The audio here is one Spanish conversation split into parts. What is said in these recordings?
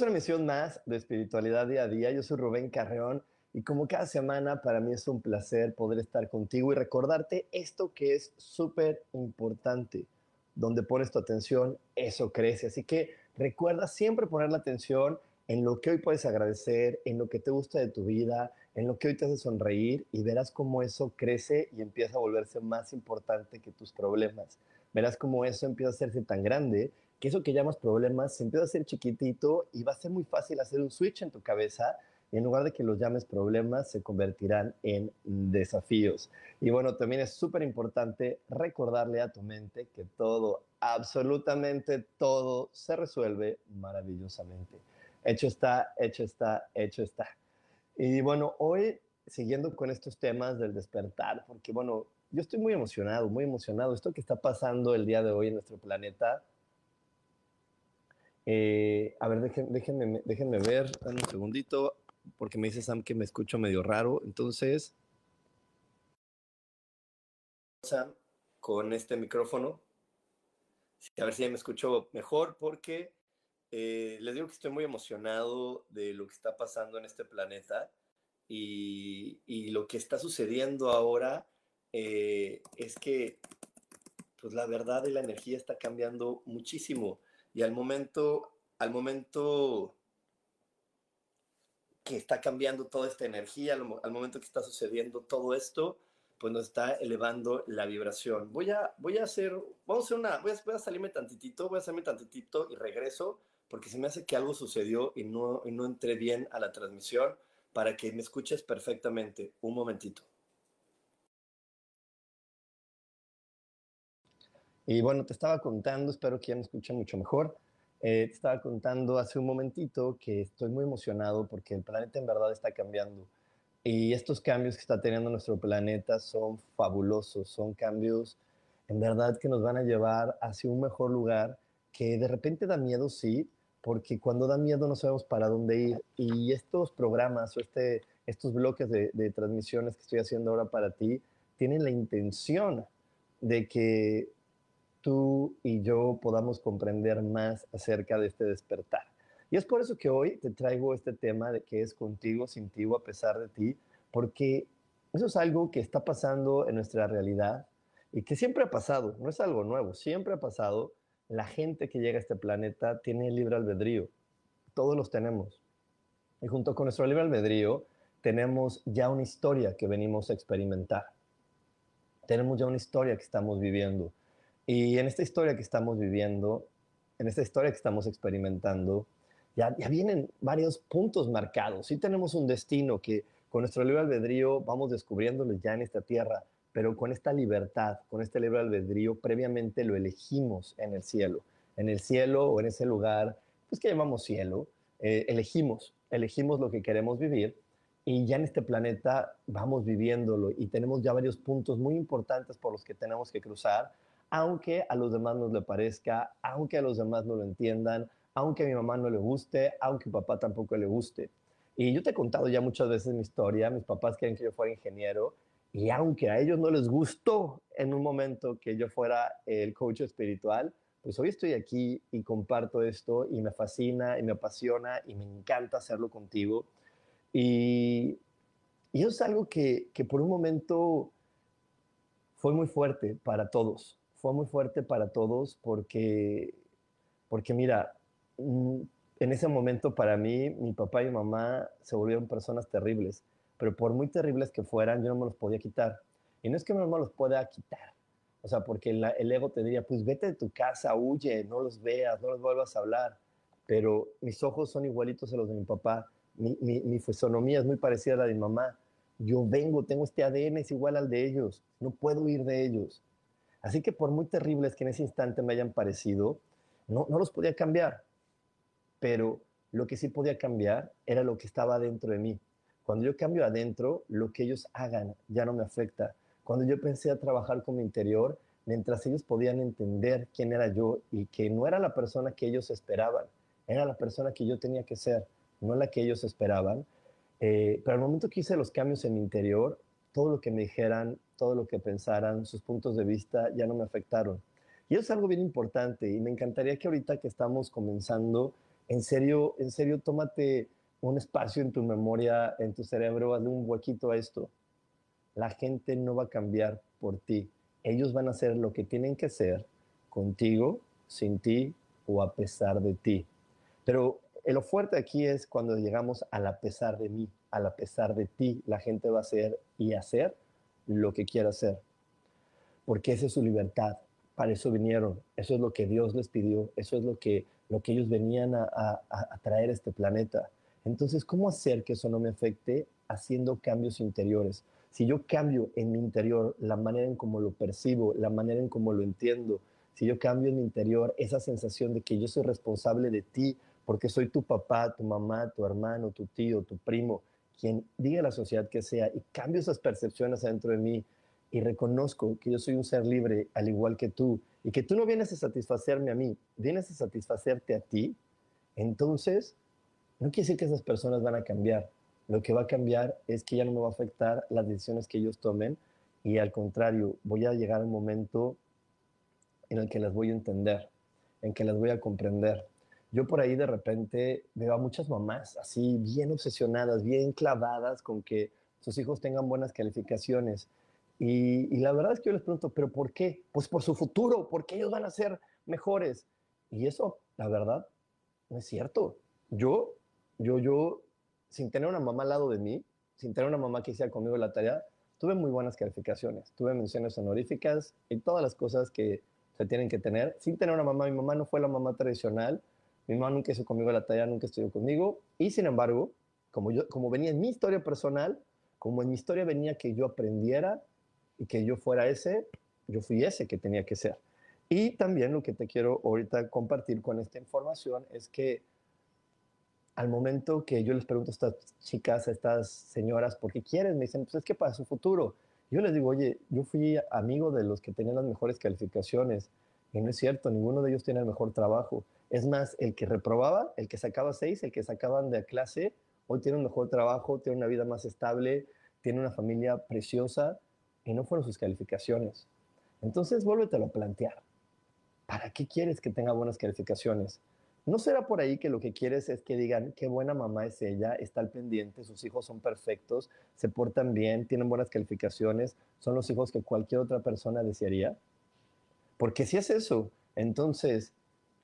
A una emisión más de Espiritualidad Día a Día. Yo soy Rubén Carreón y como cada semana para mí es un placer poder estar contigo y recordarte esto que es súper importante. Donde pones tu atención, eso crece. Así que recuerda siempre poner la atención en lo que hoy puedes agradecer, en lo que te gusta de tu vida, en lo que hoy te hace sonreír y verás cómo eso crece y empieza a volverse más importante que tus problemas. Verás cómo eso empieza a hacerse tan grande que eso que llamas problemas se empieza a hacer chiquitito y va a ser muy fácil hacer un switch en tu cabeza y en lugar de que los llames problemas, se convertirán en desafíos. Y bueno, también es súper importante recordarle a tu mente que todo, absolutamente todo, se resuelve maravillosamente. Hecho está, hecho está, hecho está. Y bueno, hoy siguiendo con estos temas del despertar, porque bueno, yo estoy muy emocionado, muy emocionado. Esto que está pasando el día de hoy en nuestro planeta eh, a ver, déjenme, déjenme ver, un segundito, porque me dice Sam que me escucho medio raro. Entonces, Sam, con este micrófono, a ver si me escucho mejor, porque eh, les digo que estoy muy emocionado de lo que está pasando en este planeta y, y lo que está sucediendo ahora eh, es que pues la verdad y la energía está cambiando muchísimo y al momento, al momento que está cambiando toda esta energía, al, momento que está sucediendo todo esto, pues nos está elevando la vibración. Voy a, voy a hacer, vamos a una, voy a, voy a salirme tantitito, voy a hacerme tantitito y regreso, porque se me hace que algo sucedió y no, y no entré bien a la transmisión para que me escuches perfectamente. Un momentito. Y bueno, te estaba contando, espero que ya me escuchen mucho mejor. Eh, te estaba contando hace un momentito que estoy muy emocionado porque el planeta en verdad está cambiando. Y estos cambios que está teniendo nuestro planeta son fabulosos, son cambios en verdad que nos van a llevar hacia un mejor lugar que de repente da miedo, sí, porque cuando da miedo no sabemos para dónde ir. Y estos programas o este, estos bloques de, de transmisiones que estoy haciendo ahora para ti tienen la intención de que tú y yo podamos comprender más acerca de este despertar. Y es por eso que hoy te traigo este tema de que es contigo, sin ti o a pesar de ti, porque eso es algo que está pasando en nuestra realidad y que siempre ha pasado, no es algo nuevo, siempre ha pasado. La gente que llega a este planeta tiene libre albedrío, todos los tenemos. Y junto con nuestro libre albedrío tenemos ya una historia que venimos a experimentar. Tenemos ya una historia que estamos viviendo y en esta historia que estamos viviendo, en esta historia que estamos experimentando, ya, vienen varios puntos marcados. Sí tenemos un destino que con nuestro libre albedrío vamos descubriéndolo ya en esta tierra, pero con esta libertad, con este libre albedrío, previamente lo elegimos en el cielo. En el cielo o en ese lugar, pues que llamamos cielo, eh, elegimos, elegimos lo que queremos vivir y ya en este planeta vamos viviéndolo y tenemos ya varios puntos muy importantes por los que tenemos que cruzar aunque a los demás no le parezca, aunque a los demás no lo entiendan, aunque a mi mamá no le guste, aunque a papá tampoco le guste. Y yo te he contado ya muchas veces mi historia, mis papás quieren que yo fuera ingeniero, y aunque a ellos no les gustó en un momento que yo fuera el coach espiritual, pues hoy estoy aquí y comparto esto y me fascina y me apasiona y me encanta hacerlo contigo. Y, y eso es algo que, que por un momento fue muy fuerte para todos fue muy fuerte para todos porque, porque mira, mm, en ese momento para mí, mi papá y mi mamá se volvieron personas terribles. pero por muy terribles que fueran, yo no me los podía quitar. Y no es que no me los pueda quitar, o sea, porque el ego te diría, pues vete de tu casa, huye, no los veas, no los vuelvas a hablar. Pero mis ojos son igualitos a los de mi papá, mi, mi, fisonomía es muy parecida a la de mi mamá. Yo vengo, tengo este ADN, es igual al de ellos, no puedo ir de ellos. Así que por muy terribles que en ese instante me hayan parecido, no, los podía cambiar. Pero lo que sí podía cambiar era lo que estaba dentro de mí. Cuando yo cambio adentro, lo que ellos hagan ya no me afecta. Cuando yo pensé a trabajar con mi interior, mientras ellos podían entender quién era yo y que no era la persona que ellos esperaban, era la persona que yo tenía que ser, no la que ellos esperaban. Eh, pero al momento que hice los cambios en mi interior, todo lo que me dijeran, todo lo que pensaran, sus puntos de vista ya no me afectaron. Y eso es algo bien importante y me encantaría que ahorita que estamos comenzando, en serio, en serio, tómate un espacio en tu memoria, en tu cerebro, hazle un huequito a esto. La gente no va a cambiar por ti. Ellos van a hacer lo que tienen que hacer contigo, sin ti o a pesar de ti. Pero lo fuerte aquí es cuando llegamos al a pesar de mí, al a pesar de ti, la gente va a hacer y hacer lo que quiera hacer. Porque esa es su libertad. Para eso vinieron. Eso es lo que Dios les pidió. Eso es lo que, lo que ellos venían a, a traer a este planeta. Entonces, ¿cómo hacer que eso no me afecte haciendo cambios interiores? Si yo cambio en mi interior la manera en cómo lo percibo, la manera en cómo lo entiendo, si yo cambio en mi interior esa sensación de que yo soy responsable de ti, porque soy tu papá, tu mamá, tu hermano, tu tío, tu primo, quien diga la sociedad que sea, y cambio esas percepciones dentro de mí y reconozco que yo soy un ser libre al igual que tú, y que tú no vienes a satisfacerme a mí, vienes a satisfacerte a ti, entonces no quiere decir que esas personas van a cambiar. Lo que va a cambiar es que ya no me va a afectar las decisiones que ellos tomen y al contrario, voy a llegar a un momento en el que las voy a entender, en que las voy a comprender. Yo por ahí de repente veo a muchas mamás así bien obsesionadas, bien clavadas con que sus hijos tengan buenas calificaciones. Y, la verdad es que yo les pregunto, ¿pero por qué? Pues por su futuro, porque ellos van a ser mejores. Y eso, la verdad, no es cierto. Yo, yo, yo sin tener una mamá al lado de mí, sin tener una mamá que hiciera conmigo la tarea, tuve muy buenas calificaciones, tuve menciones honoríficas y todas las cosas que se tienen que tener. Sin tener una mamá, mi mamá no fue la mamá tradicional, mi mamá nunca hizo conmigo la tarea, nunca estudió conmigo y sin embargo, como, yo, como venía en mi historia personal, como en mi historia venía que yo aprendiera y que yo fuera ese, yo fui ese que tenía que ser. Y también lo que te quiero ahorita compartir con esta información es que al momento que yo les pregunto a estas chicas, a estas señoras, ¿por qué quieren? Me dicen, pues es que para su futuro. Yo les digo, oye, yo fui amigo de los que tenían las mejores calificaciones. Y no es cierto, ninguno de ellos tiene el mejor trabajo. Es más, el que reprobaba, el que sacaba seis, el que sacaban de clase, hoy tiene un mejor trabajo, tiene una vida más estable, tiene una familia preciosa y no fueron sus calificaciones. Entonces, vuélvetelo a plantear. ¿Para qué quieres que tenga buenas calificaciones? ¿No será por ahí que lo que quieres es que digan qué buena mamá es ella, está al pendiente, sus hijos son perfectos, se portan bien, tienen buenas calificaciones, son los hijos que cualquier otra persona desearía? Porque si es eso, entonces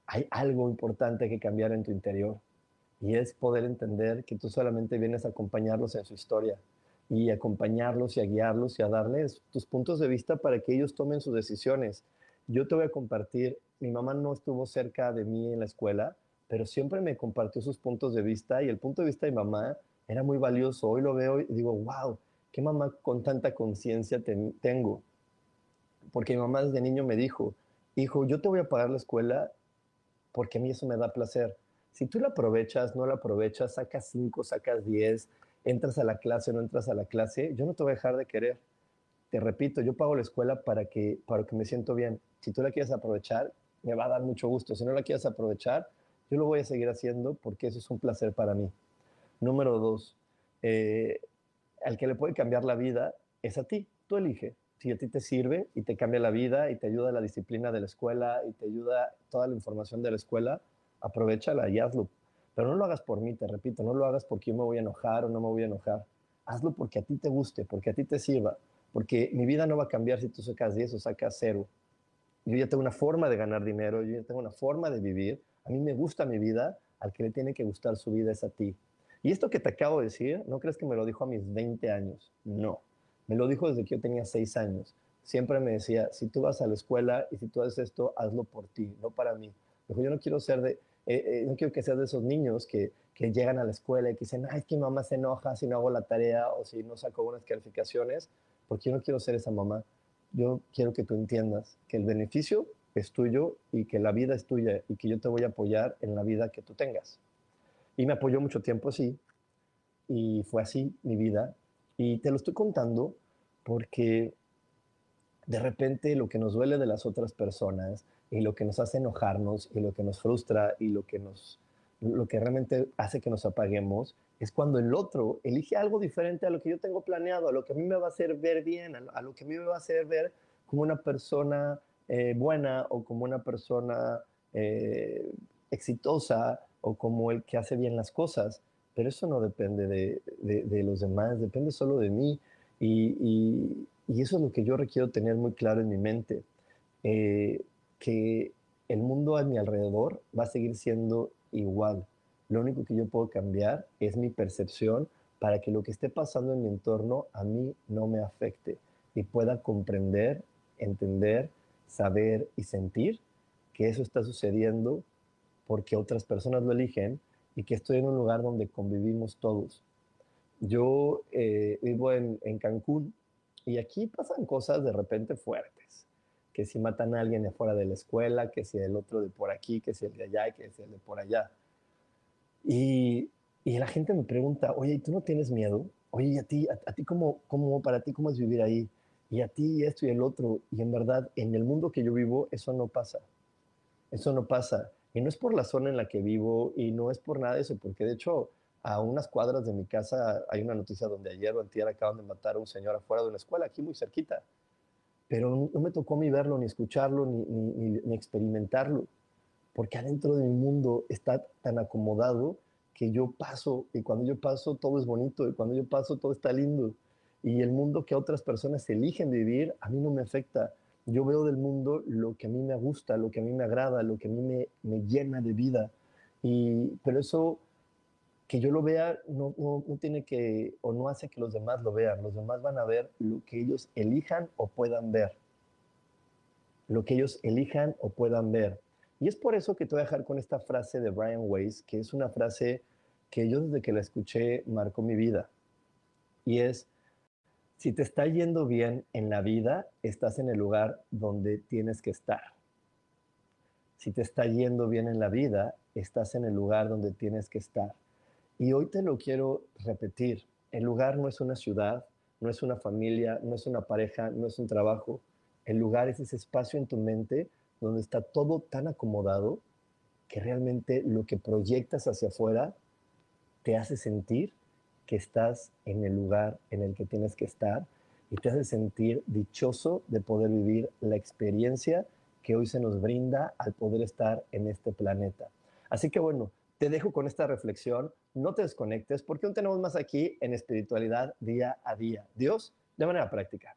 hay algo importante que cambiar en tu interior y es poder entender que tú solamente vienes a acompañarlos en su historia y acompañarlos y a guiarlos y a darles tus puntos de vista para que ellos tomen sus decisiones. Yo te voy a compartir mi mamá no estuvo cerca de mí en la escuela, pero siempre me compartió sus puntos de vista y el punto de vista de mamá era muy valioso. Hoy lo veo y digo, wow, qué mamá con tanta conciencia tengo. Porque mi mamá desde niño me dijo, hijo, yo te voy a pagar la escuela porque a mí eso me da placer. Si tú la aprovechas, no la aprovechas, sacas cinco, sacas diez, entras a la clase, no entras a la clase, yo no te voy a dejar de querer. Te repito, yo pago la escuela para que, para que me siento bien. Si tú la quieres aprovechar, me va a dar mucho gusto. Si no la quieres aprovechar, yo lo voy a seguir haciendo porque eso es un placer para mí. Número dos, eh, al que le puede cambiar la vida es a ti. Tú elige. Si a ti te sirve y te cambia la vida y te ayuda la disciplina de la escuela y te ayuda toda la información de la escuela, aprovechala y hazlo. Pero no lo hagas por mí, te repito, no lo hagas porque yo me voy a enojar o no me voy a enojar. Hazlo porque a ti te guste, porque a ti te sirva. Porque mi vida no va a cambiar si tú sacas 10 o sacas 0 yo ya tengo una forma de ganar dinero, yo ya tengo una forma de vivir, a mí me gusta mi vida, al que le tiene que gustar su vida es a ti. Y esto que te acabo de decir, no crees que me lo dijo a mis 20 años, no, me lo dijo desde que yo tenía 6 años. Siempre me decía, si tú vas a la escuela y si tú haces esto, hazlo por ti, no para mí. Dijo, yo no quiero ser de, eh, eh, no quiero que seas de esos niños que, que llegan a la escuela y que dicen, ay, es que mamá se enoja si no hago la tarea o si no saco buenas calificaciones, porque yo no quiero ser esa mamá. Yo quiero que tú entiendas que el beneficio es tuyo y que la vida es tuya y que yo te voy a apoyar en la vida que tú tengas. Y me apoyó mucho tiempo así, y fue así mi vida. Y te lo estoy contando porque de repente lo que nos duele de las otras personas y lo que nos hace enojarnos y lo que nos frustra y lo que nos lo que realmente hace que nos apaguemos es cuando el otro elige algo diferente a lo que yo tengo planeado, a lo que a mí me va a hacer ver bien, a lo, que a mí me va a hacer ver como una persona eh, buena o como una persona eh, exitosa o como el que hace bien las cosas, pero eso no depende de, los demás, depende solo de mí y, eso es lo que yo requiero tener muy claro en mi mente, eh, que el mundo a mi alrededor va a seguir siendo igual. Lo único que yo puedo cambiar es mi percepción para que lo que esté pasando en mi entorno a mí no me afecte y pueda comprender, entender, saber y sentir que eso está sucediendo porque otras personas lo eligen y que estoy en un lugar donde convivimos todos. Yo eh, vivo en, Cancún y aquí pasan cosas de repente fuertes, que si matan a alguien de fuera de la escuela, que si el otro de por aquí, que si el de allá, que si el de por allá. Y, y la gente me pregunta, oye, ¿y tú no tienes miedo? Oye, ¿y a ti, a, ti cómo, cómo, para ti cómo es vivir ahí? Y a ti esto y el otro. Y en verdad, en el mundo que yo vivo, eso no pasa. Eso no pasa. Y no es por la zona en la que vivo y no es por nada de eso, porque de hecho a unas cuadras de mi casa hay una noticia donde ayer o antier acaban de matar a un señor afuera de una escuela, aquí muy cerquita. Pero no me tocó ni verlo, ni escucharlo, ni, ni, ni experimentarlo, porque adentro de mi mundo está tan acomodado que yo paso y cuando yo paso todo es bonito y cuando yo paso todo está lindo. Y el mundo que otras personas eligen vivir a mí no me afecta yo veo del mundo lo que a mí me gusta, lo que a mí me agrada, lo que a mí me, me llena de vida. Y, pero eso, que yo lo vea, no, no, no, tiene que, o no hace que los demás lo vean. Los demás van a ver lo que ellos elijan o puedan ver. Lo que ellos elijan o puedan ver. Y es por eso que te voy a dejar con esta frase de Brian Weiss, que es una frase que yo desde que la escuché marcó mi vida. Y es, si te está yendo bien en la vida, estás en el lugar donde tienes que estar. Si te está yendo bien en la vida, estás en el lugar donde tienes que estar. Y hoy te lo quiero repetir. El lugar no es una ciudad, no es una familia, no es una pareja, no es un trabajo. El lugar es ese espacio en tu mente donde está todo tan acomodado que realmente lo que proyectas hacia afuera te hace sentir que estás en el lugar en el que tienes que estar y te hace sentir dichoso de poder vivir la experiencia que hoy se nos brinda al poder estar en este planeta. Así que bueno, te dejo con esta reflexión, no te desconectes porque aún tenemos más aquí en espiritualidad día a día. Dios, de manera práctica.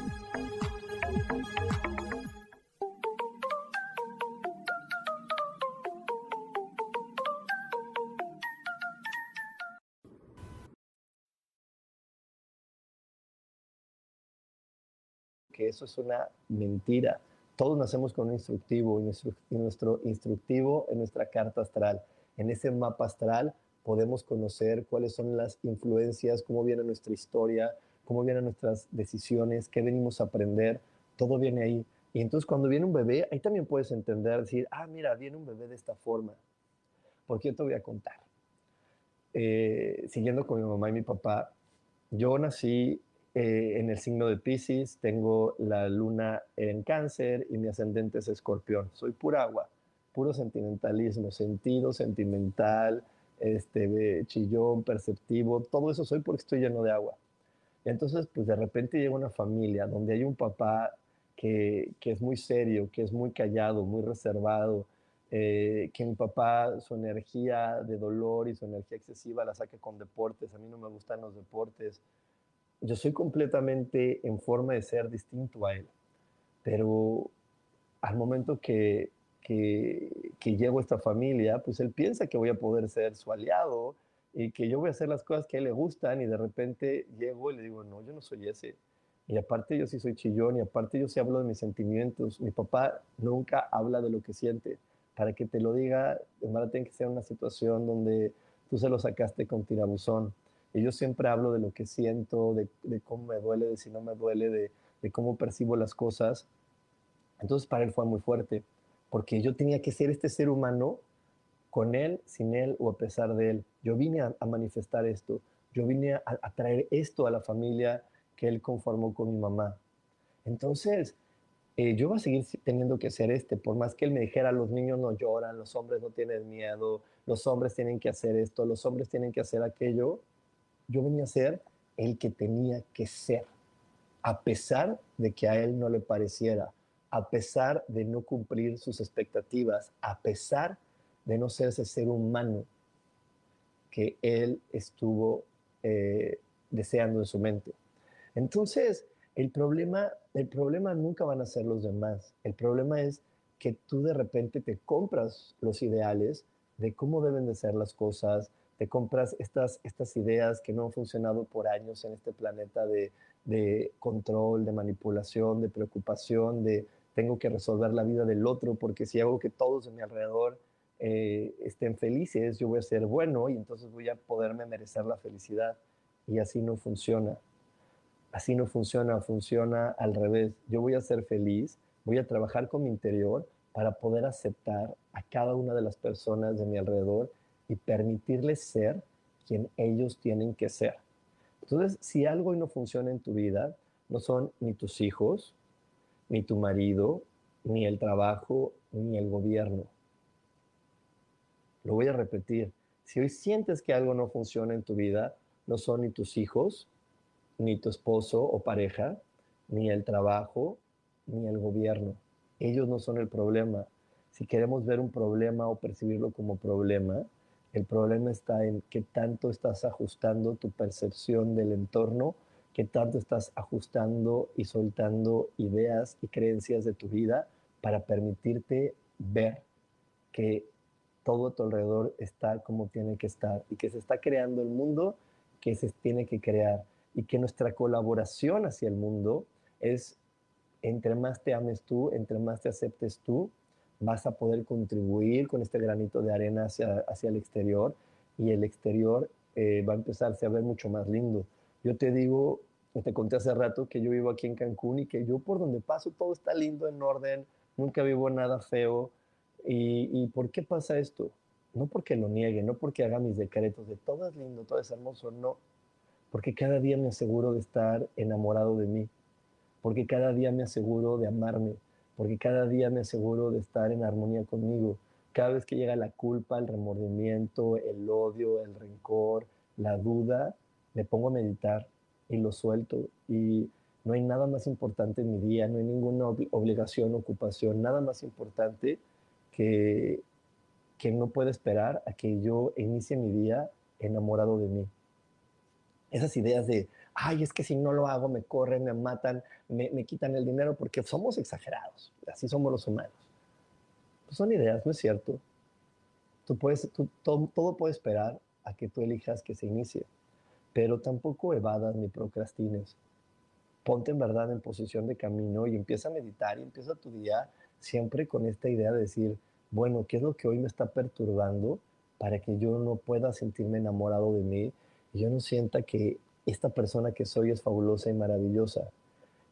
Eso es una mentira. Todos nacemos con un instructivo y nuestro, nuestro instructivo en nuestra carta astral. En ese mapa astral podemos conocer cuáles son las influencias, cómo viene nuestra historia, cómo vienen nuestras decisiones, qué venimos a aprender. Todo viene ahí. Y entonces cuando viene un bebé, ahí también puedes entender, decir, ah, mira, viene un bebé de esta forma. Porque yo te voy a contar. Eh, siguiendo con mi mamá y mi papá, yo nací eh, en el signo de Pisces, tengo la luna en cáncer y mi ascendente es escorpión. Soy pura agua, puro sentimentalismo, sentido sentimental, este, chillón, perceptivo, todo eso soy porque estoy lleno de agua. entonces, pues de repente llega una familia donde hay un papá que, que es muy serio, que es muy callado, muy reservado, eh, que mi papá su energía de dolor y su energía excesiva la saca con deportes, a mí no me gustan los deportes, yo soy completamente en forma de ser distinto a él, pero al momento que, que, llego a esta familia, pues él piensa que voy a poder ser su aliado y que yo voy a hacer las cosas que a él le gustan y de repente llego y le digo, no, yo no soy ese. Y aparte yo sí soy chillón y aparte yo sí hablo de mis sentimientos. Mi papá nunca habla de lo que siente. Para que te lo diga, verdad tiene que ser una situación donde tú se lo sacaste con tirabuzón. Y yo siempre hablo de lo que siento, de, cómo me duele, de si no me duele, de, cómo percibo las cosas. Entonces para él fue muy fuerte, porque yo tenía que ser este ser humano con él, sin él o a pesar de él. Yo vine a, manifestar esto, yo vine a, a, traer esto a la familia que él conformó con mi mamá. Entonces, eh, yo voy a seguir teniendo que ser este, por más que él me dijera, los niños no lloran, los hombres no tienen miedo, los hombres tienen que hacer esto, los hombres tienen que hacer aquello yo venía a ser el que tenía que ser, a pesar de que a él no le pareciera, a pesar de no cumplir sus expectativas, a pesar de no ser ese ser humano que él estuvo eh, deseando en su mente. Entonces, el problema, el problema nunca van a ser los demás. El problema es que tú de repente te compras los ideales de cómo deben de ser las cosas, te compras estas, estas ideas que no han funcionado por años en este planeta de, de control, de manipulación, de preocupación, de tengo que resolver la vida del otro, porque si hago que todos a mi alrededor eh, estén felices, yo voy a ser bueno y entonces voy a poderme merecer la felicidad. Y así no funciona. Así no funciona, funciona al revés. Yo voy a ser feliz, voy a trabajar con mi interior para poder aceptar a cada una de las personas de mi alrededor y permitirles ser quien ellos tienen que ser. Entonces, si algo hoy no funciona en tu vida, no son ni tus hijos, ni tu marido, ni el trabajo, ni el gobierno. Lo voy a repetir. Si hoy sientes que algo no funciona en tu vida, no son ni tus hijos, ni tu esposo o pareja, ni el trabajo, ni el gobierno. Ellos no son el problema. Si queremos ver un problema o percibirlo como problema, el problema está en qué tanto estás ajustando tu percepción del entorno, qué tanto estás ajustando y soltando ideas y creencias de tu vida para permitirte ver que todo a tu alrededor está como tiene que estar y que se está creando el mundo que se tiene que crear y que nuestra colaboración hacia el mundo es entre más te ames tú, entre más te aceptes tú, vas a poder contribuir con este granito de arena hacia, hacia el exterior y el exterior eh, va a empezarse a ver mucho más lindo. Yo te digo, te conté hace rato que yo vivo aquí en Cancún y que yo por donde paso todo está lindo, en orden, nunca vivo nada feo. ¿Y, y por qué pasa esto? No porque lo niegue, no porque haga mis decretos de todo es lindo, todo es hermoso, no. Porque cada día me aseguro de estar enamorado de mí, porque cada día me aseguro de amarme, porque cada día me aseguro de estar en armonía conmigo. Cada vez que llega la culpa, el remordimiento, el odio, el rencor, la duda, me pongo a meditar y lo suelto y no hay nada más importante en mi día, no hay ninguna obligación, ocupación, nada más importante que, que no pueda esperar a que yo inicie mi día enamorado de mí. Esas ideas de, ay, es que si no lo hago me corren, me matan, me, quitan el dinero, porque somos exagerados, así somos los humanos. Pues son ideas, no es cierto. Tú puedes, todo, todo puede esperar a que tú elijas que se inicie, pero tampoco evadas ni procrastines. Ponte en verdad en posición de camino y empieza a meditar y empieza tu día siempre con esta idea de decir, bueno, ¿qué es lo que hoy me está perturbando para que yo no pueda sentirme enamorado de mí y yo no sienta que esta persona que soy es fabulosa y maravillosa?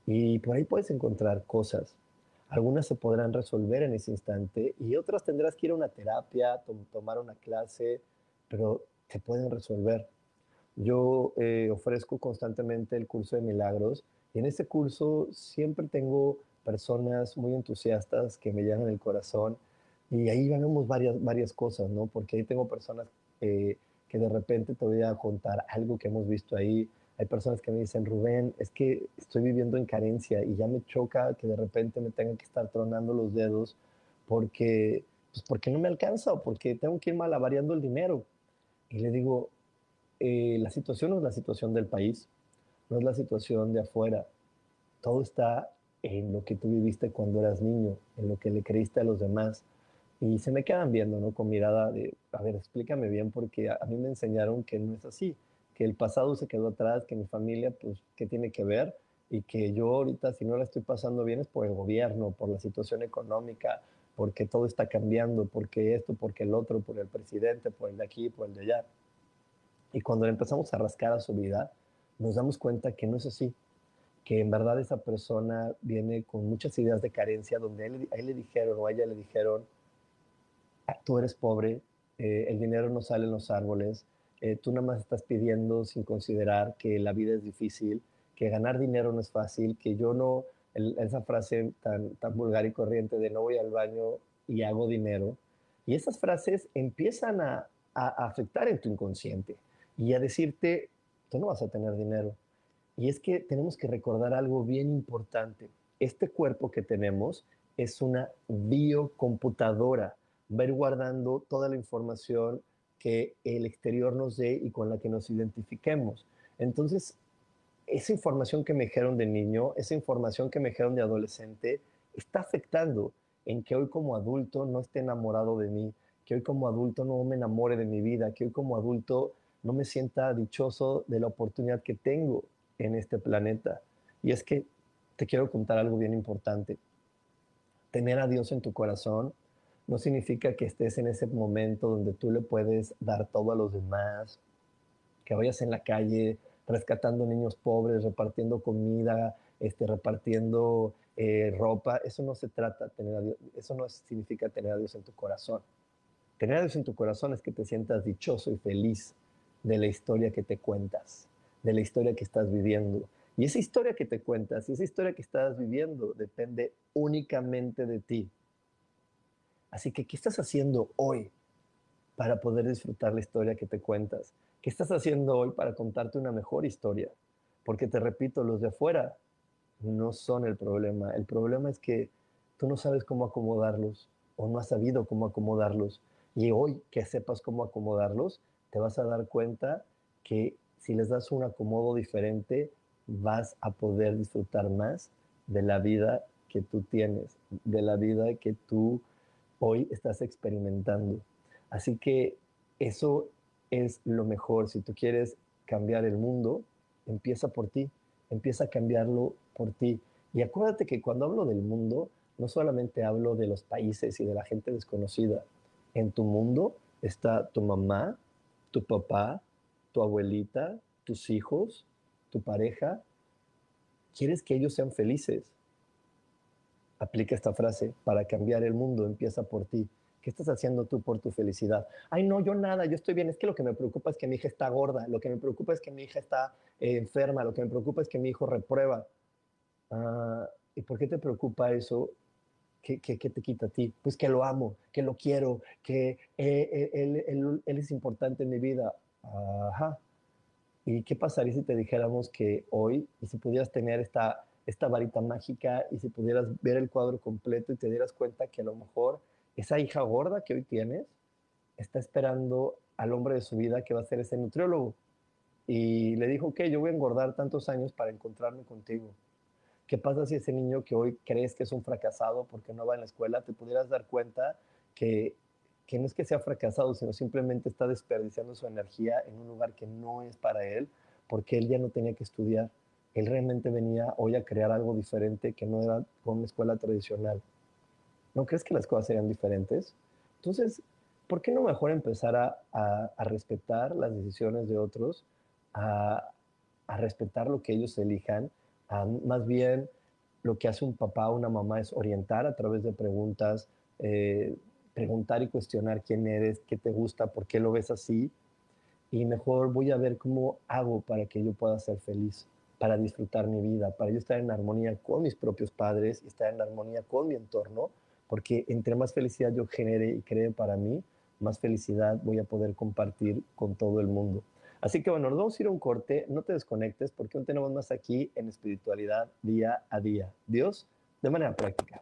Y por ahí puedes encontrar cosas. Algunas se podrán resolver en ese instante y otras tendrás que ir a una terapia, tomar una clase, pero se pueden resolver. Yo eh, ofrezco constantemente el curso de milagros y en ese curso siempre tengo personas muy entusiastas que me llenan el corazón y ahí ganamos varias, varias cosas, ¿no? Porque ahí tengo personas que de repente te voy a contar algo que hemos visto ahí. Hay personas que me dicen, Rubén, es que estoy viviendo en carencia y ya me choca que de repente me tenga que estar tronando los dedos porque, pues porque no me alcanza o porque tengo que ir malavariando el dinero. Y le digo, eh, la situación no es la situación del país, no es la situación de afuera. Todo está en lo que tú viviste cuando eras niño, en lo que le creíste a los demás. Y se me quedan viendo, ¿no? Con mirada de, a ver, explícame bien, porque a, a mí me enseñaron que no es así, que el pasado se quedó atrás, que mi familia, pues, ¿qué tiene que ver? Y que yo ahorita, si no la estoy pasando bien, es por el gobierno, por la situación económica, porque todo está cambiando, porque esto, porque el otro, por el presidente, por el de aquí, por el de allá. Y cuando empezamos a rascar a su vida, nos damos cuenta que no es así, que en verdad esa persona viene con muchas ideas de carencia, donde a él, le dijeron o a ella le dijeron, tú eres pobre, eh, el dinero no sale en los árboles, eh, tú nada más estás pidiendo sin considerar que la vida es difícil, que ganar dinero no es fácil, que yo no, esa frase tan, tan vulgar y corriente de no voy al baño y hago dinero, y esas frases empiezan a, a afectar en tu inconsciente y a decirte, tú no vas a tener dinero. Y es que tenemos que recordar algo bien importante. Este cuerpo que tenemos es una biocomputadora. Va guardando toda la información que el exterior nos dé y con la que nos identifiquemos. Entonces, esa información que me dijeron de niño, esa información que me dijeron de adolescente, está afectando en que hoy como adulto no esté enamorado de mí, que hoy como adulto no me enamore de mi vida, que hoy como adulto no me sienta dichoso de la oportunidad que tengo en este planeta. Y es que te quiero contar algo bien importante. Tener a Dios en tu corazón no significa que estés en ese momento donde tú le puedes dar todo a los demás, que vayas en la calle rescatando niños pobres, repartiendo comida, este, repartiendo eh, ropa. Eso no se trata, tener a Dios, eso no significa tener a Dios en tu corazón. Tener a Dios en tu corazón es que te sientas dichoso y feliz de la historia que te cuentas, de la historia que estás viviendo. Y esa historia que te cuentas, esa historia que estás viviendo, depende únicamente de ti. Así que, ¿qué estás haciendo hoy para poder disfrutar la historia que te cuentas? ¿Qué estás haciendo hoy para contarte una mejor historia? Porque te repito, los de afuera no son el problema. El problema es que tú no sabes cómo acomodarlos o no has sabido cómo acomodarlos. Y hoy que sepas cómo acomodarlos, te vas a dar cuenta que si les das un acomodo diferente, vas a poder disfrutar más de la vida que tú tienes, de la vida que tú hoy estás experimentando. Así que eso es lo mejor. Si tú quieres cambiar el mundo, empieza por ti, empieza a cambiarlo por ti. Y acuérdate que cuando hablo del mundo, no solamente hablo de los países y de la gente desconocida. En tu mundo está tu mamá, tu papá, tu abuelita, tus hijos, tu pareja. ¿Quieres que ellos sean felices? Aplica esta frase, para cambiar el mundo empieza por ti. ¿Qué estás haciendo tú por tu felicidad? Ay, no, yo nada, yo estoy bien. Es que lo que me preocupa es que mi hija está gorda, lo que me preocupa es que mi hija está eh, enferma, lo que me preocupa es que mi hijo reprueba. Ah, ¿Y por qué te preocupa eso? ¿Qué, te quita a ti? Pues que lo amo, que lo quiero, que eh, eh, él, es importante en mi vida. Ajá. ¿Y qué pasaría si te dijéramos que hoy, si pudieras tener esta, esta varita mágica, y si pudieras ver el cuadro completo y te dieras cuenta que a lo mejor esa hija gorda que hoy tienes está esperando al hombre de su vida que va a ser ese nutriólogo? Y le dijo, ok, yo voy a engordar tantos años para encontrarme contigo ¿Qué pasa si ese niño que hoy crees que es un fracasado porque no va a la escuela, te pudieras dar cuenta que, que no es que sea fracasado, sino simplemente está desperdiciando su energía en un lugar que no es para él, porque él ya no tenía que estudiar. Él realmente venía hoy a crear algo diferente que no era con una escuela tradicional. ¿No crees que las cosas serían diferentes? Entonces, ¿por qué no mejor empezar a, a, respetar las decisiones de otros, a, a respetar lo que ellos elijan más bien lo que hace un papá o una mamá es orientar a través de preguntas, eh, preguntar y cuestionar quién eres, qué te gusta, por qué lo ves así. Y mejor voy a ver cómo hago para que yo pueda ser feliz, para disfrutar mi vida, para yo estar en armonía con mis propios padres y estar en armonía con mi entorno, porque entre más felicidad yo genere y cree para mí, más felicidad voy a poder compartir con todo el mundo. Así que bueno, nos vamos a ir a un corte, no te desconectes porque aún tenemos más aquí en espiritualidad día a día. Dios, de manera práctica.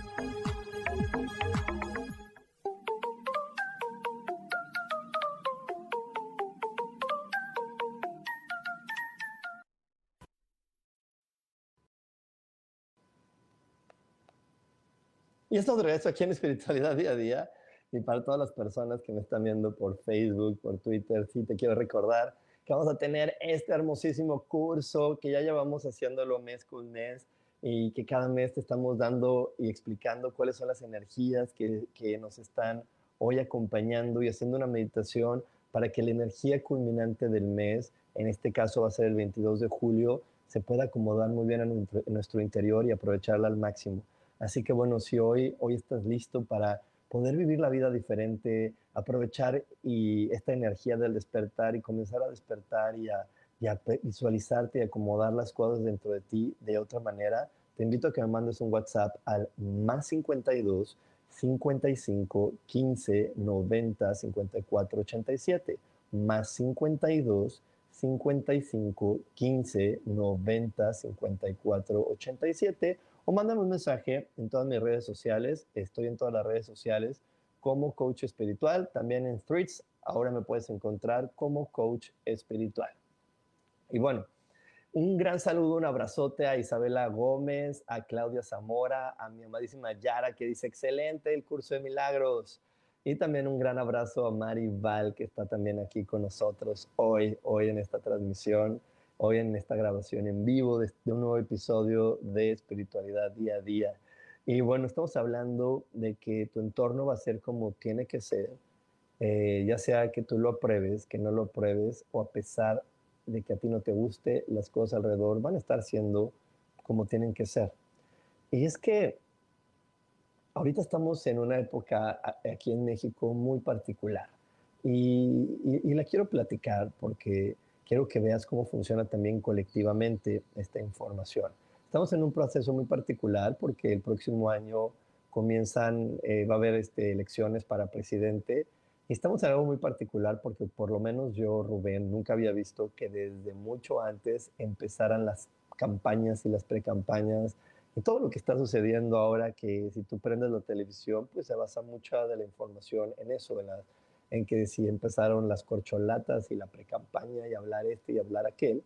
Y esto de regreso aquí en Espiritualidad Día a Día. Y para todas las personas que me están viendo por Facebook, por Twitter, sí te quiero recordar que vamos a tener este hermosísimo curso que ya llevamos haciéndolo mes con mes y que cada mes te estamos dando y explicando cuáles son las energías que, que nos están hoy acompañando y haciendo una meditación para que la energía culminante del mes, en este caso va a ser el 22 de julio, se pueda acomodar muy bien en nuestro, interior y aprovecharla al máximo. Así que bueno, si hoy, hoy estás listo para poder vivir la vida diferente, aprovechar y esta energía del despertar y comenzar a despertar y a, visualizarte y acomodar las cosas dentro de ti de otra manera, te invito a que me mandes un WhatsApp al más 52 55 15 90 54 87 más 52 55 15 90 54 87 o mándame un mensaje en todas mis redes sociales. Estoy en todas las redes sociales como coach espiritual, también en Threads. Ahora me puedes encontrar como coach espiritual. Y bueno, un gran saludo, un abrazote a Isabela Gómez, a Claudia Zamora, a mi amadísima Yara que dice excelente el curso de milagros. Y también un gran abrazo a Mari Val, que está también aquí con nosotros hoy, hoy en esta transmisión, hoy en esta grabación en vivo de, un nuevo episodio de Espiritualidad Día a Día. Y bueno, estamos hablando de que tu entorno va a ser como tiene que ser, eh, ya sea que tú lo apruebes, que no lo apruebes, o a pesar de que a ti no te guste, las cosas alrededor van a estar siendo como tienen que ser. Y es que ahorita estamos en una época aquí en México muy particular y, la quiero platicar porque quiero que veas cómo funciona también colectivamente esta información. Estamos en un proceso muy particular porque el próximo año comienzan, eh, va a haber este, elecciones para presidente y estamos en algo muy particular porque por lo menos yo, Rubén, nunca había visto que desde mucho antes empezaran las campañas y las precampañas y todo lo que está sucediendo ahora, que si tú prendes la televisión, pues se basa mucha de la información en eso, en, en que si empezaron las corcholatas y la precampaña y hablar este y hablar aquel.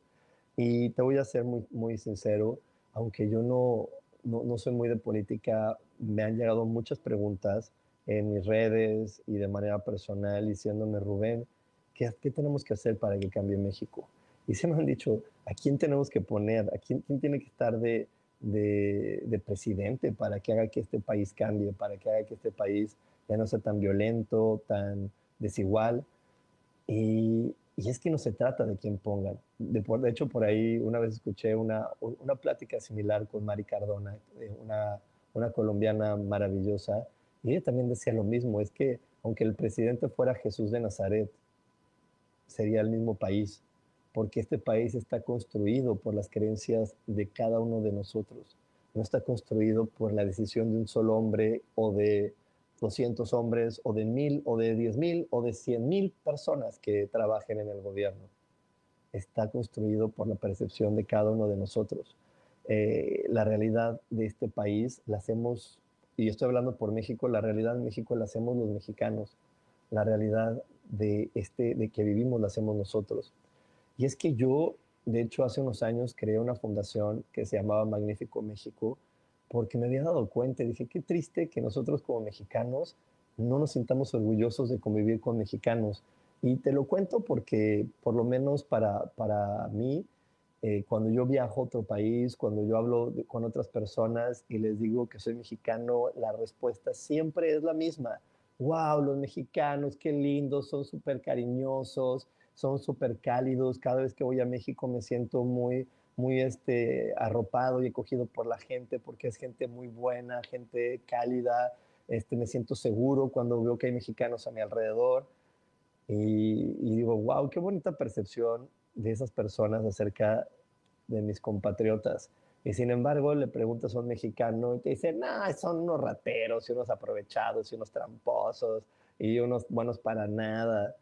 Y te voy a ser muy, muy sincero, aunque yo no, no, no soy muy de política, me han llegado muchas preguntas en mis redes y de manera personal diciéndome, Rubén, ¿qué, qué tenemos que hacer para que cambie México? Y se me han dicho, ¿a quién tenemos que poner? ¿A quién, quién tiene que estar de, de, presidente para que haga que este país cambie, para que haga que este país ya no sea tan violento, tan desigual. Y, es que no se trata de quién pongan. De, de, hecho, por ahí una vez escuché una, una plática similar con Mari Cardona, una, una colombiana maravillosa, y ella también decía lo mismo, es que aunque el presidente fuera Jesús de Nazaret, sería el mismo país, porque este país está construido por las creencias de cada uno de nosotros. No está construido por la decisión de un solo hombre o de 200 hombres o de mil o de diez mil o de cien mil personas que trabajen en el gobierno. Está construido por la percepción de cada uno de nosotros. Eh, la realidad de este país la hacemos, y estoy hablando por México, la realidad de México la hacemos los mexicanos. La realidad de, este, de que vivimos la hacemos nosotros. Y es que yo, de hecho, hace unos años creé una fundación que se llamaba Magnífico México, porque me había dado cuenta y dije, qué triste que nosotros como mexicanos no nos sintamos orgullosos de convivir con mexicanos. Y te lo cuento porque, por lo menos para, para mí, eh, cuando yo viajo a otro país, cuando yo hablo con otras personas y les digo que soy mexicano, la respuesta siempre es la misma. ¡Wow! Los mexicanos, qué lindos, son súper cariñosos, son súper cálidos. Cada vez que voy a México me siento muy, muy este, arropado y acogido por la gente porque es gente muy buena, gente cálida. Este, me siento seguro cuando veo que hay mexicanos a mi alrededor. Y, digo, wow, qué bonita percepción de esas personas acerca de mis compatriotas. Y sin embargo, le preguntas a un mexicano y te dice, no, son unos rateros y unos aprovechados y unos tramposos y unos buenos para nada.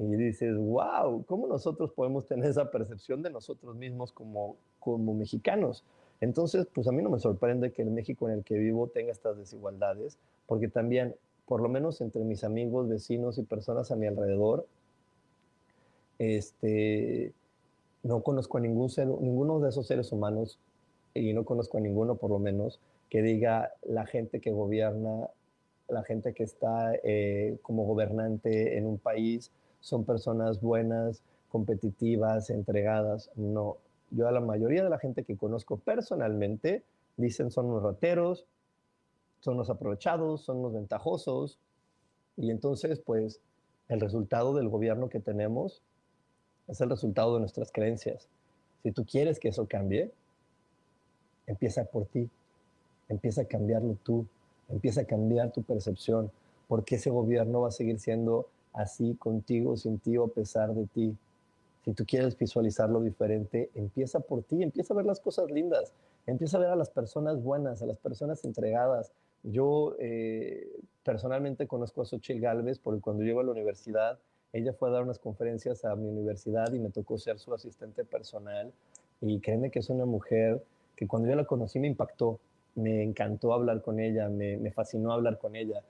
Y dices, wow, ¿cómo nosotros podemos tener esa percepción de nosotros mismos como, como mexicanos? Entonces, pues a mí no me sorprende que el México en el que vivo tenga estas desigualdades, porque también, por lo menos entre mis amigos, vecinos y personas a mi alrededor, este, no conozco a ningún ser, ninguno de esos seres humanos, y no conozco a ninguno por lo menos, que diga la gente que gobierna, la gente que está eh, como gobernante en un país, son personas buenas, competitivas, entregadas. No, yo a la mayoría de la gente que conozco personalmente dicen son unos rateros, son los aprovechados, son los ventajosos. Y entonces, pues, el resultado del gobierno que tenemos es el resultado de nuestras creencias. Si tú quieres que eso cambie, empieza por ti, empieza a cambiarlo tú, empieza a cambiar tu percepción, porque ese gobierno va a seguir siendo así contigo, sin ti o a pesar de ti. Si tú quieres visualizarlo diferente, empieza por ti, empieza a ver las cosas lindas, empieza a ver a las personas buenas, a las personas entregadas. Yo eh, personalmente conozco a Xochitl Galvez porque cuando llego a la universidad, ella fue a dar unas conferencias a mi universidad y me tocó ser su asistente personal. Y créeme que es una mujer que cuando yo la conocí me impactó, me encantó hablar con ella, me fascinó hablar con ella.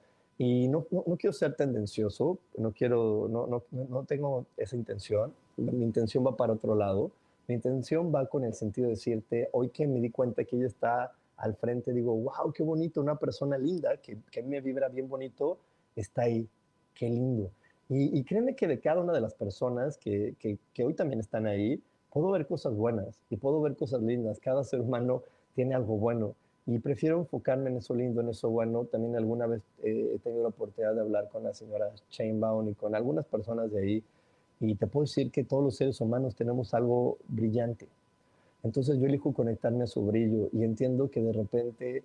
Y no, no, no, quiero ser tendencioso, no, quiero, no, no, tengo esa intención, mi intención va para otro lado. Mi intención va con el sentido de decirte, hoy que me di cuenta que ella está al frente, digo, wow, qué bonito, una persona linda, que, que me vibra bien bonito, está ahí, qué lindo. Y, y créeme que de cada una de las personas que, que, que hoy también están ahí, puedo ver cosas buenas y puedo ver cosas lindas. Cada ser humano tiene algo bueno y prefiero enfocarme en eso lindo, en eso bueno. También alguna vez eh, he tenido la oportunidad de hablar con la señora Chainbaum y con algunas personas de ahí y te puedo decir que todos los seres humanos tenemos algo brillante. Entonces yo elijo conectarme a su brillo y entiendo que de repente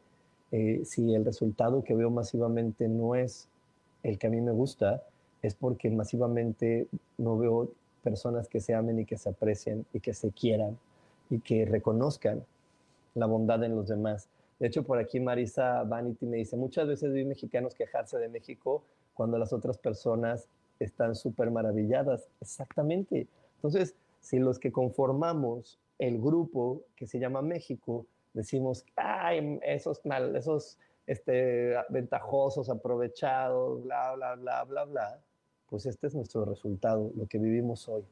eh, si el resultado que veo masivamente no es el que a mí me gusta, es porque masivamente no veo personas que se amen y que se aprecien y que se quieran y que reconozcan la bondad en los demás. De hecho, por aquí Marisa Vanity me dice, muchas veces vi mexicanos quejarse de México cuando las otras personas están súper maravilladas. Exactamente. Entonces, si los que conformamos el grupo que se llama México decimos, ay, esos mal, esos este, ventajosos, aprovechados, bla, bla, bla, bla, bla, pues este es nuestro resultado, lo que vivimos hoy.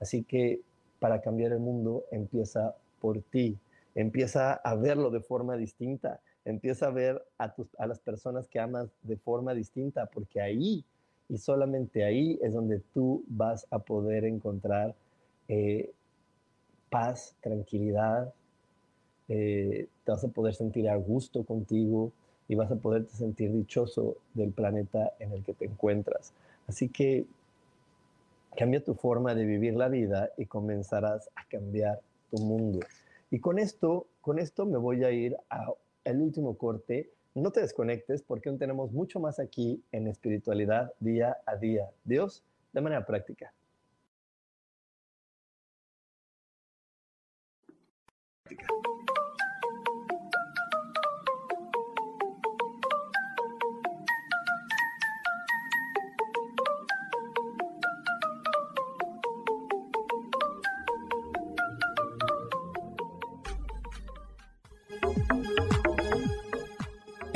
Así que para cambiar el mundo empieza por ti, empieza a verlo de forma distinta, empieza a ver a, tus, a las personas que amas de forma distinta, porque ahí y solamente ahí es donde tú vas a poder encontrar eh, paz, tranquilidad, eh, te vas a poder sentir a gusto contigo y vas a poderte sentir dichoso del planeta en el que te encuentras. Así que cambia tu forma de vivir la vida y comenzarás a cambiar tu mundo. Y con esto, con esto me voy a ir al último corte no te desconectes porque aún tenemos mucho más aquí en espiritualidad día a día. Dios, de manera práctica.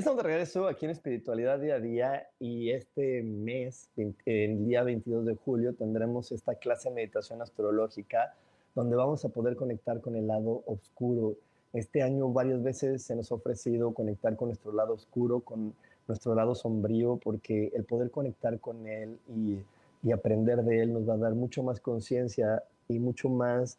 Estamos de regreso aquí en Espiritualidad Día a Día y este mes, el día 22 de julio, tendremos esta clase de meditación astrológica donde vamos a poder conectar con el lado oscuro. Este año varias veces se nos ha ofrecido conectar con nuestro lado oscuro, con nuestro lado sombrío, porque el poder conectar con él y, y aprender de él nos va a dar mucho más conciencia y mucho más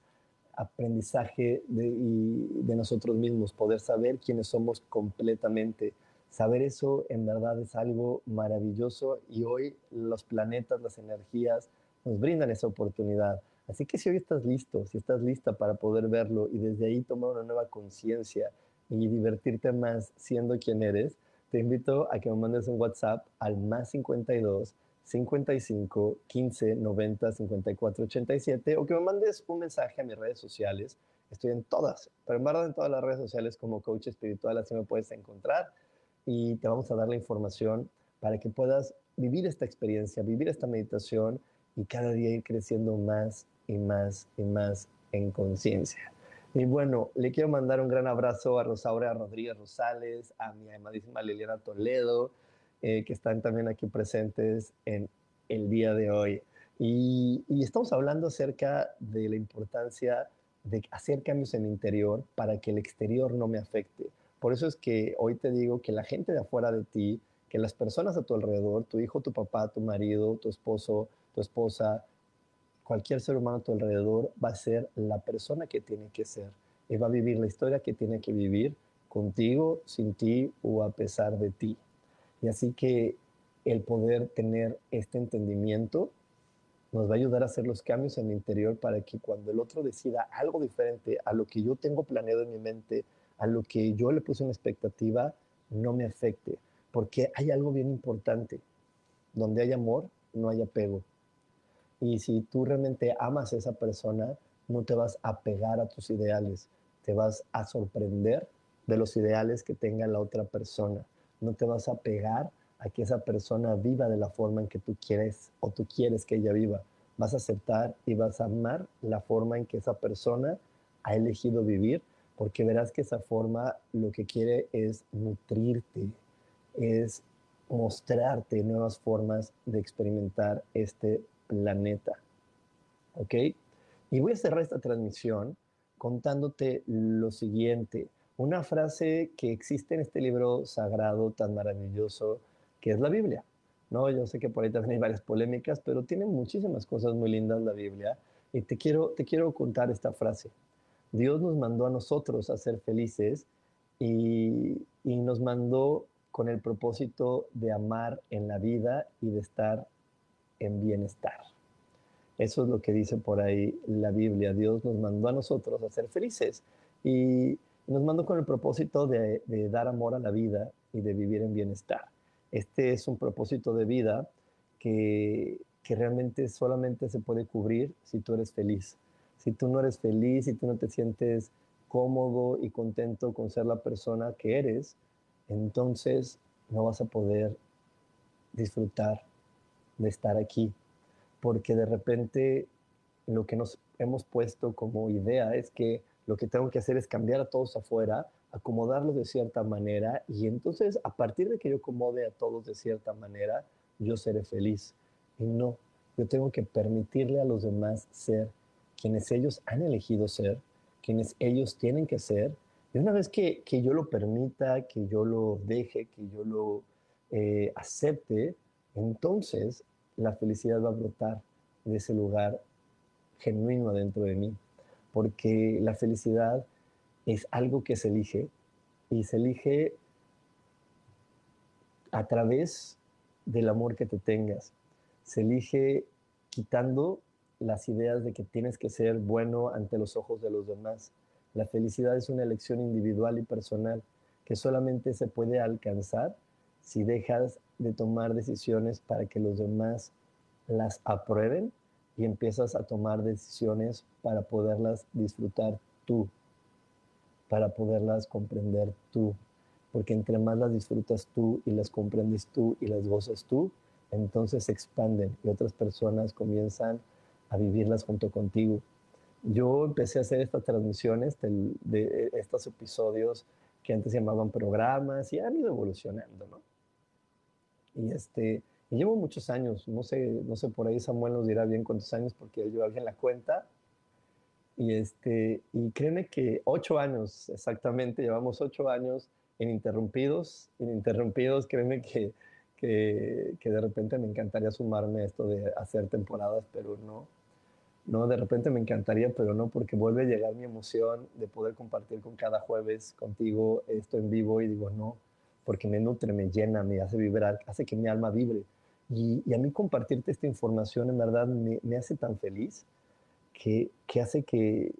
aprendizaje de, de nosotros mismos, poder saber quiénes somos completamente. Saber eso en verdad es algo maravilloso y hoy los planetas, las energías nos brindan esa oportunidad. Así que si hoy estás listo, si estás lista para poder verlo y desde ahí tomar una nueva conciencia y divertirte más siendo quien eres, te invito a que me mandes un WhatsApp al más 52 55 15 90 54 87 o que me mandes un mensaje a mis redes sociales. Estoy en todas, pero en verdad en todas las redes sociales como coach espiritual, así me puedes encontrar y te vamos a dar la información para que puedas vivir esta experiencia, vivir esta meditación y cada día ir creciendo más y más y más en conciencia. Y bueno, le quiero mandar un gran abrazo a Rosaura Rodríguez Rosales, a mi amadísima Liliana Toledo, eh, que están también aquí presentes en el día de hoy. Y, y, estamos hablando acerca de la importancia de hacer cambios en el interior para que el exterior no me afecte. Por eso es que hoy te digo que la gente de afuera de ti, que las personas a tu alrededor, tu hijo, tu papá, tu marido, tu esposo, tu esposa, cualquier ser humano a tu alrededor va a ser la persona que tiene que ser y va a vivir la historia que tiene que vivir contigo, sin ti o a pesar de ti. Y así que el poder tener este entendimiento nos va a ayudar a hacer los cambios en mi interior para que cuando el otro decida algo diferente a lo que yo tengo planeado en mi mente, a lo que yo le puse una expectativa, no me afecte. Porque hay algo bien importante. Donde hay amor, no hay apego. Y si tú realmente amas a esa persona, no te vas a pegar a tus ideales, te vas a sorprender de los ideales que tenga la otra persona. No te vas a pegar a que esa persona viva de la forma en que tú quieres o tú quieres que ella viva. Vas a aceptar y vas a amar la forma en que esa persona ha elegido vivir, porque verás que esa forma lo que quiere es nutrirte, es mostrarte nuevas formas de experimentar este planeta. ¿Ok? Y voy a cerrar esta transmisión contándote lo siguiente. Una frase que existe en este libro sagrado tan maravilloso que es la Biblia. No, yo sé que por ahí también hay varias polémicas, pero tiene muchísimas cosas muy lindas la Biblia. Y te quiero, te quiero contar esta frase. Dios nos mandó a nosotros a ser felices y, nos mandó con el propósito de amar en la vida y de estar en bienestar. Eso es lo que dice por ahí la Biblia. Dios nos mandó a nosotros a ser felices y nos mandó con el propósito de, dar amor a la vida y de vivir en bienestar. Este es un propósito de vida que realmente solamente se puede cubrir si tú eres feliz. Si tú no eres feliz, si tú no te sientes cómodo y contento con ser la persona que eres, entonces no vas a poder disfrutar de estar aquí, porque de repente lo que nos hemos puesto como idea es que lo que tengo que hacer es cambiar a todos afuera, acomodarlos de cierta manera y entonces a partir de que yo acomode a todos de cierta manera, yo seré feliz. Y no, yo tengo que permitirle a los demás ser quienes ellos han elegido ser, quienes ellos tienen que ser. Y una vez que, que yo lo permita, que yo lo deje, que yo lo eh, acepte, entonces la felicidad va a brotar de ese lugar genuino dentro de mí, porque la felicidad es algo que se elige y se elige a través del amor que te tengas. Se elige quitando las ideas de que tienes que ser bueno ante los ojos de los demás. La felicidad es una elección individual y personal que solamente se puede alcanzar si dejas de tomar decisiones para que los demás las aprueben y empiezas a tomar decisiones para poderlas disfrutar tú, para poderlas comprender tú. Porque entre más las disfrutas tú y las comprendes tú y las gozas tú, entonces se expanden y otras personas comienzan a vivirlas junto contigo. Yo empecé a hacer estas transmisiones de, de estos episodios que antes se llamaban programas y han ido evolucionando, ¿no? Y, este, y llevo muchos años, no sé, no sé, por ahí Samuel nos dirá bien cuántos años porque yo en la cuenta. Y, este, y créeme que ocho años, exactamente, llevamos ocho años ininterrumpidos, ininterrumpidos, créeme que, que, que, de repente me encantaría sumarme a esto de hacer temporadas, pero no. ¿No? De repente me encantaría, pero no, porque vuelve a llegar mi emoción de poder compartir con cada jueves contigo esto en vivo y digo, no, porque me nutre, me llena, me hace vibrar, hace que mi alma vibre. Y, a mí compartirte esta información en verdad me, hace tan feliz que, que, hace que,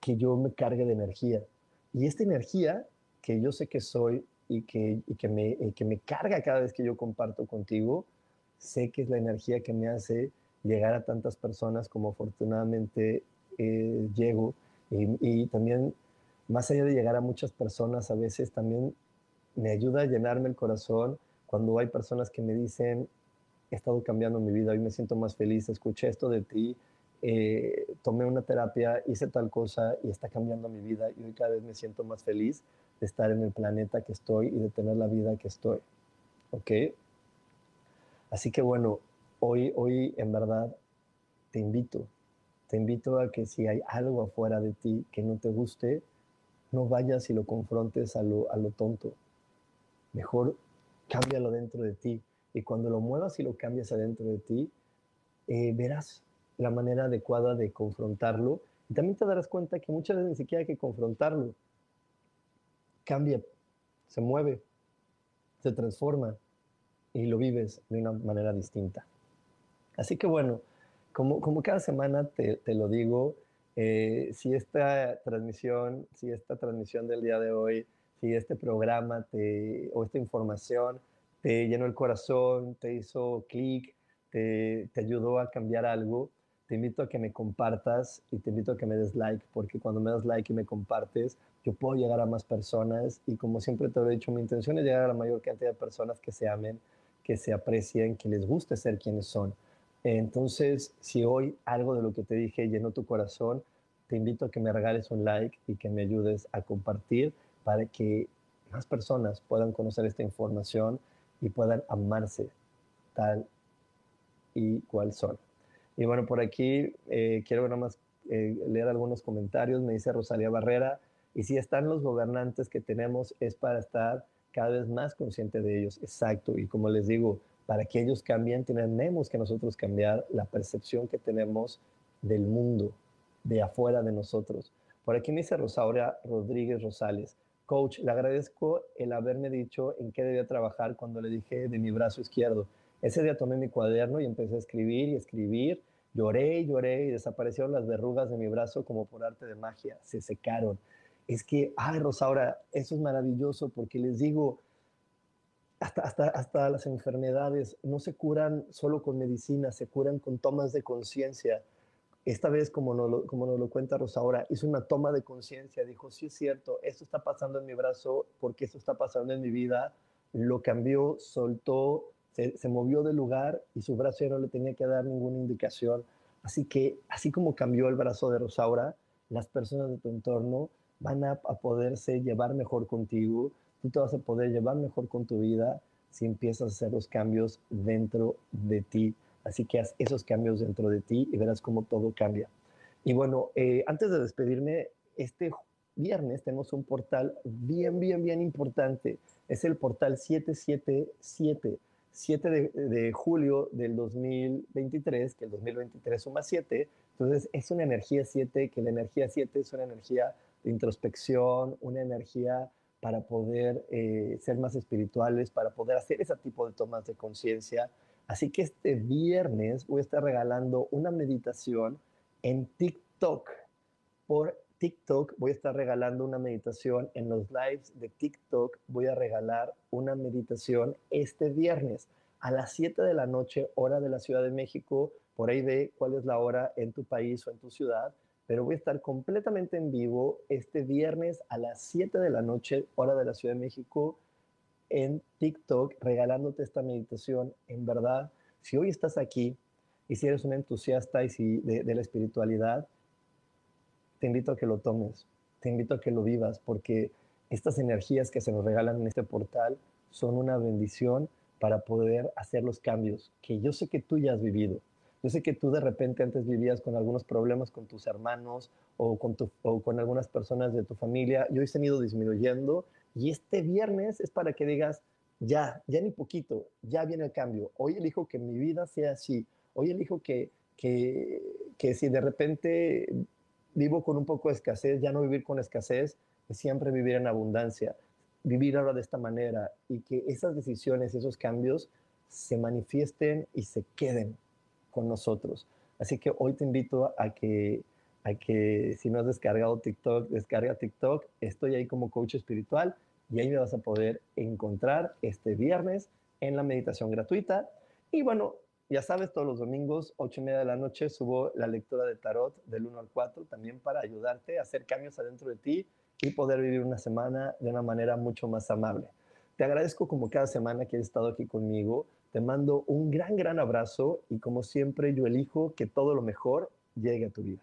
que yo me cargue de energía. Y esta energía que yo sé que soy y que, y que, me, que me carga cada vez que yo comparto contigo, sé que es la energía que me hace llegar a tantas personas como afortunadamente eh, llego. Y, también, más allá de llegar a muchas personas, a veces también me ayuda a llenarme el corazón cuando hay personas que me dicen, he estado cambiando mi vida, hoy me siento más feliz, escuché esto de ti, eh, tomé una terapia, hice tal cosa y está cambiando mi vida y hoy cada vez me siento más feliz de estar en el planeta que estoy y de tener la vida que estoy. ¿Ok? Así que bueno, hoy, hoy en verdad te invito, te invito a que si hay algo afuera de ti que no te guste, no vayas y lo confrontes a lo, tonto. Mejor cámbialo dentro de ti. Y cuando lo muevas y lo cambias adentro de ti, eh, verás la manera adecuada de confrontarlo. Y también te darás cuenta que muchas veces ni siquiera hay que confrontarlo. Cambia, se mueve, se transforma y lo vives de una manera distinta. Así que bueno, como, como cada semana te, te lo digo, eh, si esta transmisión, si esta transmisión del día de hoy, si este programa te, o esta información te llenó el corazón, te hizo clic, te, te ayudó a cambiar algo, te invito a que me compartas y te invito a que me des like, porque cuando me das like y me compartes, yo puedo llegar a más personas y como siempre te lo he dicho, mi intención es llegar a la mayor cantidad de personas que se amen, que se aprecien, que les guste ser quienes son. Entonces, si hoy algo de lo que te dije llenó tu corazón, te invito a que me regales un like y que me ayudes a compartir para que más personas puedan conocer esta información y puedan amarse tal y cual son. Y bueno, por aquí eh, quiero nada más eh, leer algunos comentarios. Me dice Rosalía Barrera, y si están los gobernantes que tenemos es para estar cada vez más consciente de ellos. Exacto. Y como les digo, para que ellos cambien, tenemos que nosotros cambiar la percepción que tenemos del mundo, de afuera de nosotros. Por aquí me dice Rosaura Rodríguez Rosales. Coach, le agradezco el haberme dicho en qué debía trabajar cuando le dije de mi brazo izquierdo. Ese día tomé mi cuaderno y empecé a escribir y escribir. Lloré y lloré y desaparecieron las verrugas de mi brazo como por arte de magia. Se secaron. Es que, ay, Rosaura, eso es maravilloso porque les digo, hasta, hasta, hasta las enfermedades no se curan solo con medicina, se curan con tomas de conciencia. Esta vez, como nos, lo, como nos lo cuenta Rosaura, hizo una toma de conciencia, dijo, sí es cierto, esto está pasando en mi brazo porque esto está pasando en mi vida, lo cambió, soltó, se, movió del lugar y su brazo no le tenía que dar ninguna indicación. Así que, así como cambió el brazo de Rosaura, las personas de tu entorno van a, a poderse llevar mejor contigo, tú te vas a poder llevar mejor con tu vida si empiezas a hacer los cambios dentro de ti. Así que haz esos cambios dentro de ti y verás cómo todo cambia. Y bueno, eh, antes de despedirme, este viernes tenemos un portal bien, bien, bien importante. Es el portal 777, 7 de, de julio del 2023, que el 2023 suma 7. Entonces es una energía 7, que la energía 7 es una energía de introspección, una energía para poder eh, ser más espirituales, para poder hacer ese tipo de tomas de conciencia. Así que este viernes voy a estar regalando una meditación en TikTok. Por TikTok voy a estar regalando una meditación en los lives de TikTok. Voy a regalar una meditación este viernes a las 7 de la noche, hora de la Ciudad de México. Por ahí ve cuál es la hora en tu país o en tu ciudad pero voy a estar completamente en vivo este viernes a las 7 de la noche, hora de la Ciudad de México, en TikTok, regalándote esta meditación. En verdad, si hoy estás aquí y si eres un entusiasta de la espiritualidad, te invito a que lo tomes, te invito a que lo vivas, porque estas energías que se nos regalan en este portal son una bendición para poder hacer los cambios que yo sé que tú ya has vivido yo sé que tú de repente antes vivías con algunos problemas con tus hermanos o con, tu, o con algunas personas de tu familia y hoy se han ido disminuyendo y este viernes es para que digas, ya, ya ni poquito, ya viene el cambio. Hoy elijo que mi vida sea así. Hoy elijo que, que, que si de repente vivo con un poco de escasez, ya no vivir con escasez, es siempre vivir en abundancia, vivir ahora de esta manera y que esas decisiones, esos cambios se manifiesten y se queden con nosotros. Así que hoy te invito a que, a que si no has descargado TikTok, descarga TikTok. Estoy ahí como coach espiritual y ahí me vas a poder encontrar este viernes en la meditación gratuita. Y bueno, ya sabes, todos los domingos, ocho y media de la noche, subo la lectura de tarot del 1 al 4, también para ayudarte a hacer cambios adentro de ti y poder vivir una semana de una manera mucho más amable. Te agradezco como cada semana que has estado aquí conmigo. Te mando un gran, gran abrazo y como siempre yo elijo que todo lo mejor llegue a tu vida.